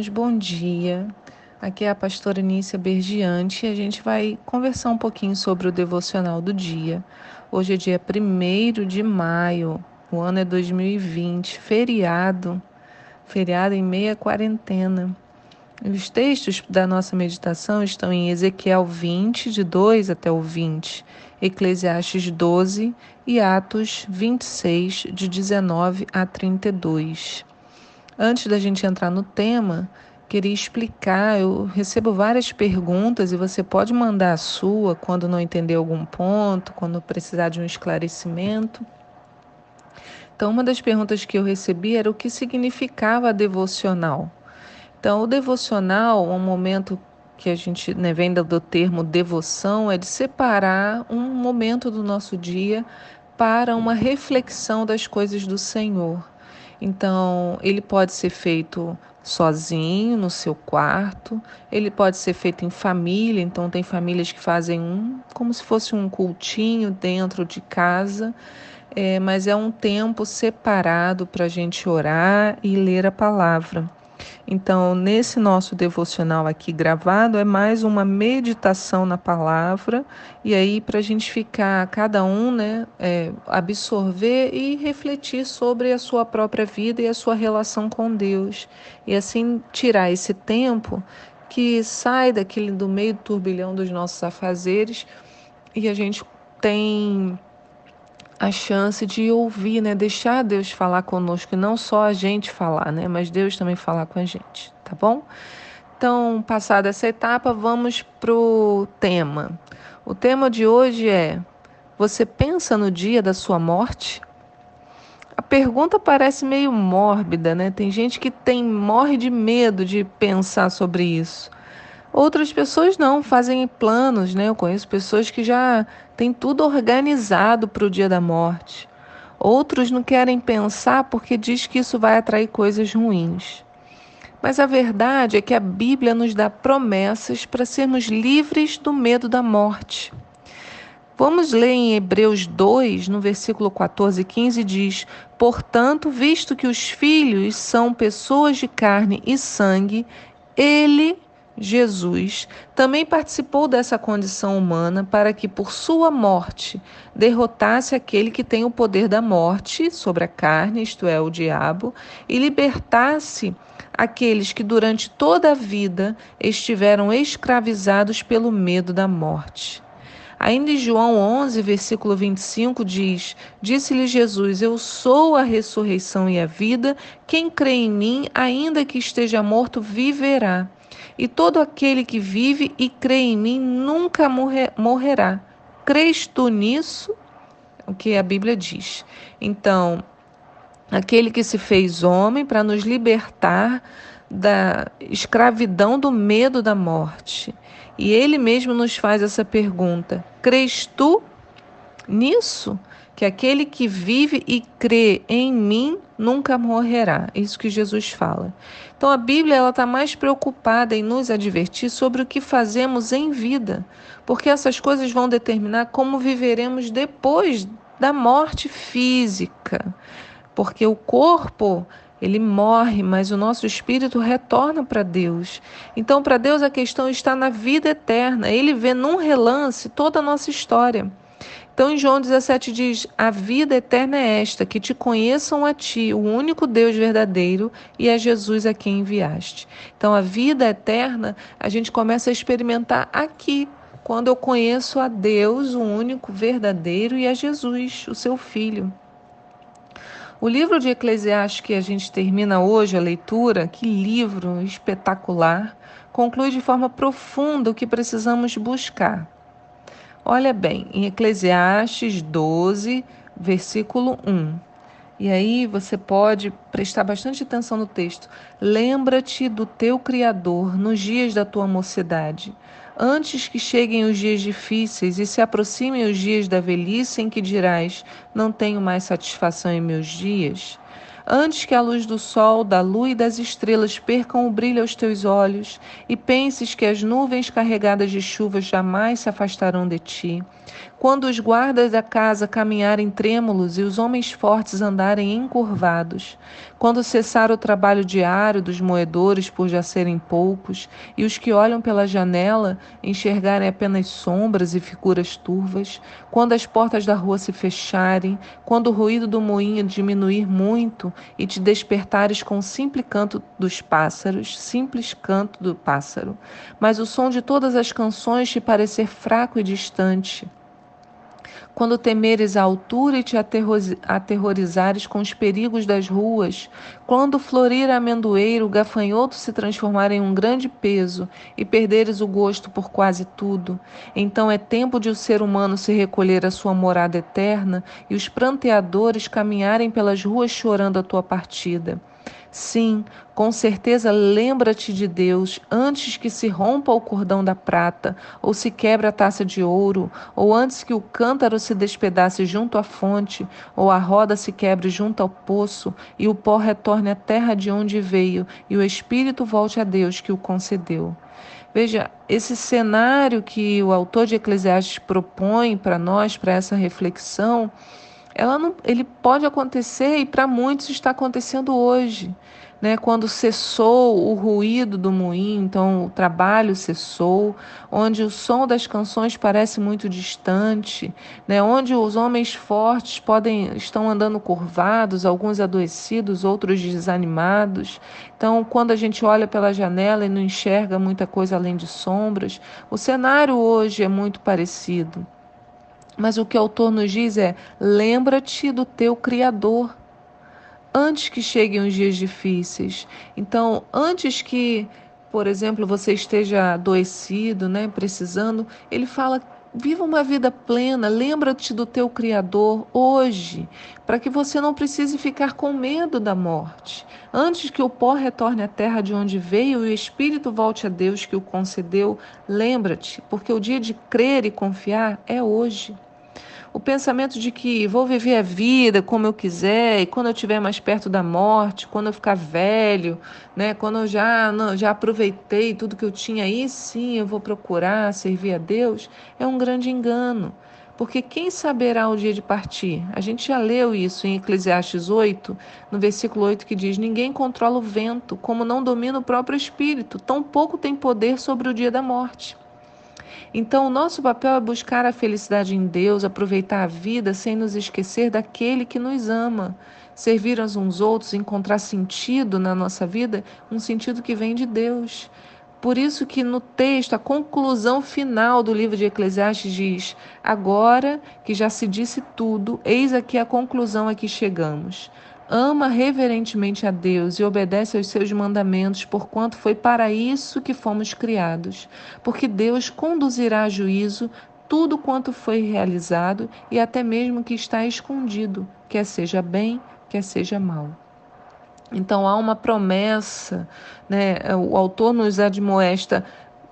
Irmãos, bom dia. Aqui é a pastora Nícia Bergiante e a gente vai conversar um pouquinho sobre o devocional do dia. Hoje é dia 1 de maio, o ano é 2020, feriado, feriado em meia quarentena. Os textos da nossa meditação estão em Ezequiel 20, de 2 até o 20, Eclesiastes 12 e Atos 26, de 19 a 32. Antes da gente entrar no tema, queria explicar. Eu recebo várias perguntas e você pode mandar a sua quando não entender algum ponto, quando precisar de um esclarecimento. Então, uma das perguntas que eu recebi era o que significava devocional. Então, o devocional, um momento que a gente né, vem do termo devoção, é de separar um momento do nosso dia para uma reflexão das coisas do Senhor. Então, ele pode ser feito sozinho no seu quarto, ele pode ser feito em família, então tem famílias que fazem um como se fosse um cultinho dentro de casa, é, mas é um tempo separado para a gente orar e ler a palavra. Então, nesse nosso devocional aqui gravado, é mais uma meditação na palavra, e aí para a gente ficar, cada um, né, é, absorver e refletir sobre a sua própria vida e a sua relação com Deus, e assim tirar esse tempo que sai daquele do meio turbilhão dos nossos afazeres e a gente tem a chance de ouvir, né? Deixar Deus falar conosco, não só a gente falar, né? Mas Deus também falar com a gente, tá bom? Então, passada essa etapa, vamos pro tema. O tema de hoje é: Você pensa no dia da sua morte? A pergunta parece meio mórbida, né? Tem gente que tem morre de medo de pensar sobre isso. Outras pessoas não, fazem planos, né? Eu conheço pessoas que já têm tudo organizado para o dia da morte. Outros não querem pensar porque diz que isso vai atrair coisas ruins. Mas a verdade é que a Bíblia nos dá promessas para sermos livres do medo da morte. Vamos ler em Hebreus 2, no versículo 14 e 15, diz: Portanto, visto que os filhos são pessoas de carne e sangue, ele Jesus também participou dessa condição humana para que, por sua morte, derrotasse aquele que tem o poder da morte sobre a carne, isto é, o diabo, e libertasse aqueles que durante toda a vida estiveram escravizados pelo medo da morte. Ainda em João 11, versículo 25, diz: Disse-lhe Jesus: Eu sou a ressurreição e a vida. Quem crê em mim, ainda que esteja morto, viverá e todo aquele que vive e crê em mim nunca morrer, morrerá. Crês tu nisso? O que a Bíblia diz. Então, aquele que se fez homem para nos libertar da escravidão do medo da morte. E ele mesmo nos faz essa pergunta: Crês tu nisso? Que aquele que vive e crê em mim nunca morrerá. Isso que Jesus fala. Então a Bíblia ela está mais preocupada em nos advertir sobre o que fazemos em vida, porque essas coisas vão determinar como viveremos depois da morte física, porque o corpo ele morre, mas o nosso espírito retorna para Deus. Então, para Deus, a questão está na vida eterna. Ele vê num relance toda a nossa história. Então, em João 17 diz: A vida eterna é esta, que te conheçam a ti, o único Deus verdadeiro, e a Jesus a quem enviaste. Então, a vida eterna a gente começa a experimentar aqui, quando eu conheço a Deus, o único verdadeiro, e a Jesus, o seu Filho. O livro de Eclesiastes que a gente termina hoje a leitura, que livro espetacular, conclui de forma profunda o que precisamos buscar. Olha bem, em Eclesiastes 12, versículo 1. E aí você pode prestar bastante atenção no texto. Lembra-te do teu Criador nos dias da tua mocidade, antes que cheguem os dias difíceis e se aproximem os dias da velhice em que dirás: Não tenho mais satisfação em meus dias antes que a luz do sol, da lua e das estrelas percam o brilho aos teus olhos, e penses que as nuvens carregadas de chuva jamais se afastarão de ti, quando os guardas da casa caminharem trêmulos e os homens fortes andarem encurvados, quando cessar o trabalho diário dos moedores por já serem poucos, e os que olham pela janela enxergarem apenas sombras e figuras turvas, quando as portas da rua se fecharem, quando o ruído do moinho diminuir muito e te despertares com o simples canto dos pássaros, simples canto do pássaro, mas o som de todas as canções te parecer fraco e distante, quando temeres a altura e te aterrorizares com os perigos das ruas, quando florir a amendoeiro, o gafanhoto se transformar em um grande peso e perderes o gosto por quase tudo, então é tempo de o ser humano se recolher à sua morada eterna e os pranteadores caminharem pelas ruas chorando a tua partida. Sim, com certeza lembra-te de Deus antes que se rompa o cordão da prata, ou se quebre a taça de ouro, ou antes que o cântaro se despedace junto à fonte, ou a roda se quebre junto ao poço, e o pó retorne à terra de onde veio, e o espírito volte a Deus que o concedeu. Veja, esse cenário que o autor de Eclesiastes propõe para nós, para essa reflexão, ela não, ele pode acontecer e para muitos está acontecendo hoje. Né, quando cessou o ruído do moinho, então o trabalho cessou, onde o som das canções parece muito distante, né, onde os homens fortes podem estão andando curvados, alguns adoecidos, outros desanimados. Então, quando a gente olha pela janela e não enxerga muita coisa além de sombras, o cenário hoje é muito parecido. Mas o que o autor nos diz é: lembra-te do teu Criador antes que cheguem os dias difíceis. Então, antes que, por exemplo, você esteja adoecido, né, precisando, ele fala Viva uma vida plena, lembra-te do teu Criador hoje, para que você não precise ficar com medo da morte. Antes que o pó retorne à terra de onde veio e o Espírito volte a Deus que o concedeu, lembra-te, porque o dia de crer e confiar é hoje o pensamento de que vou viver a vida como eu quiser e quando eu estiver mais perto da morte, quando eu ficar velho, né, quando eu já não, já aproveitei tudo que eu tinha aí, sim, eu vou procurar servir a Deus, é um grande engano. Porque quem saberá o dia de partir? A gente já leu isso em Eclesiastes 8, no versículo 8, que diz: Ninguém controla o vento, como não domina o próprio espírito, tampouco tem poder sobre o dia da morte. Então, o nosso papel é buscar a felicidade em Deus, aproveitar a vida sem nos esquecer daquele que nos ama, servir uns aos outros, encontrar sentido na nossa vida, um sentido que vem de Deus. Por isso que no texto, a conclusão final do livro de Eclesiastes diz: Agora que já se disse tudo, eis aqui a conclusão a que chegamos ama reverentemente a Deus e obedece aos seus mandamentos, porquanto foi para isso que fomos criados. Porque Deus conduzirá a juízo tudo quanto foi realizado e até mesmo que está escondido, quer seja bem, quer seja mal. Então há uma promessa, né? O autor nos admoesta: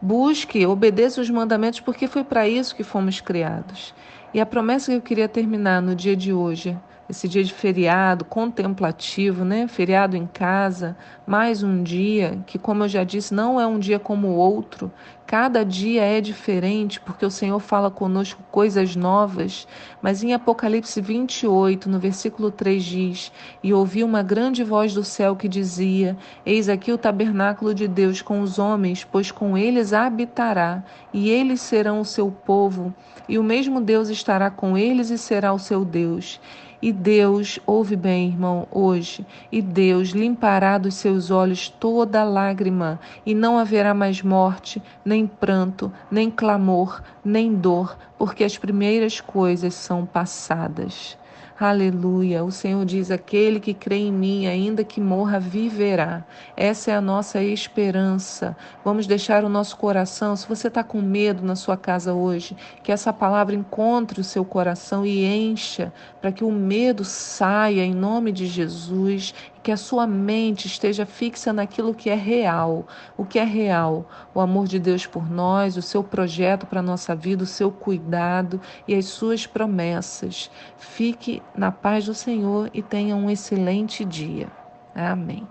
busque, obedeça os mandamentos, porque foi para isso que fomos criados. E a promessa que eu queria terminar no dia de hoje esse dia de feriado contemplativo, né? Feriado em casa, mais um dia que, como eu já disse, não é um dia como o outro. Cada dia é diferente, porque o Senhor fala conosco coisas novas. Mas em Apocalipse 28, no versículo 3 diz: E ouvi uma grande voz do céu que dizia: Eis aqui o tabernáculo de Deus com os homens, pois com eles habitará, e eles serão o seu povo, e o mesmo Deus estará com eles e será o seu Deus. E Deus, ouve bem, irmão, hoje, e Deus limpará dos seus olhos toda lágrima, e não haverá mais morte, nem pranto, nem clamor, nem dor, porque as primeiras coisas são passadas. Aleluia. O Senhor diz: aquele que crê em mim, ainda que morra, viverá. Essa é a nossa esperança. Vamos deixar o nosso coração. Se você está com medo na sua casa hoje, que essa palavra encontre o seu coração e encha, para que o medo saia em nome de Jesus que a sua mente esteja fixa naquilo que é real. O que é real? O amor de Deus por nós, o seu projeto para a nossa vida, o seu cuidado e as suas promessas. Fique na paz do Senhor e tenha um excelente dia. Amém.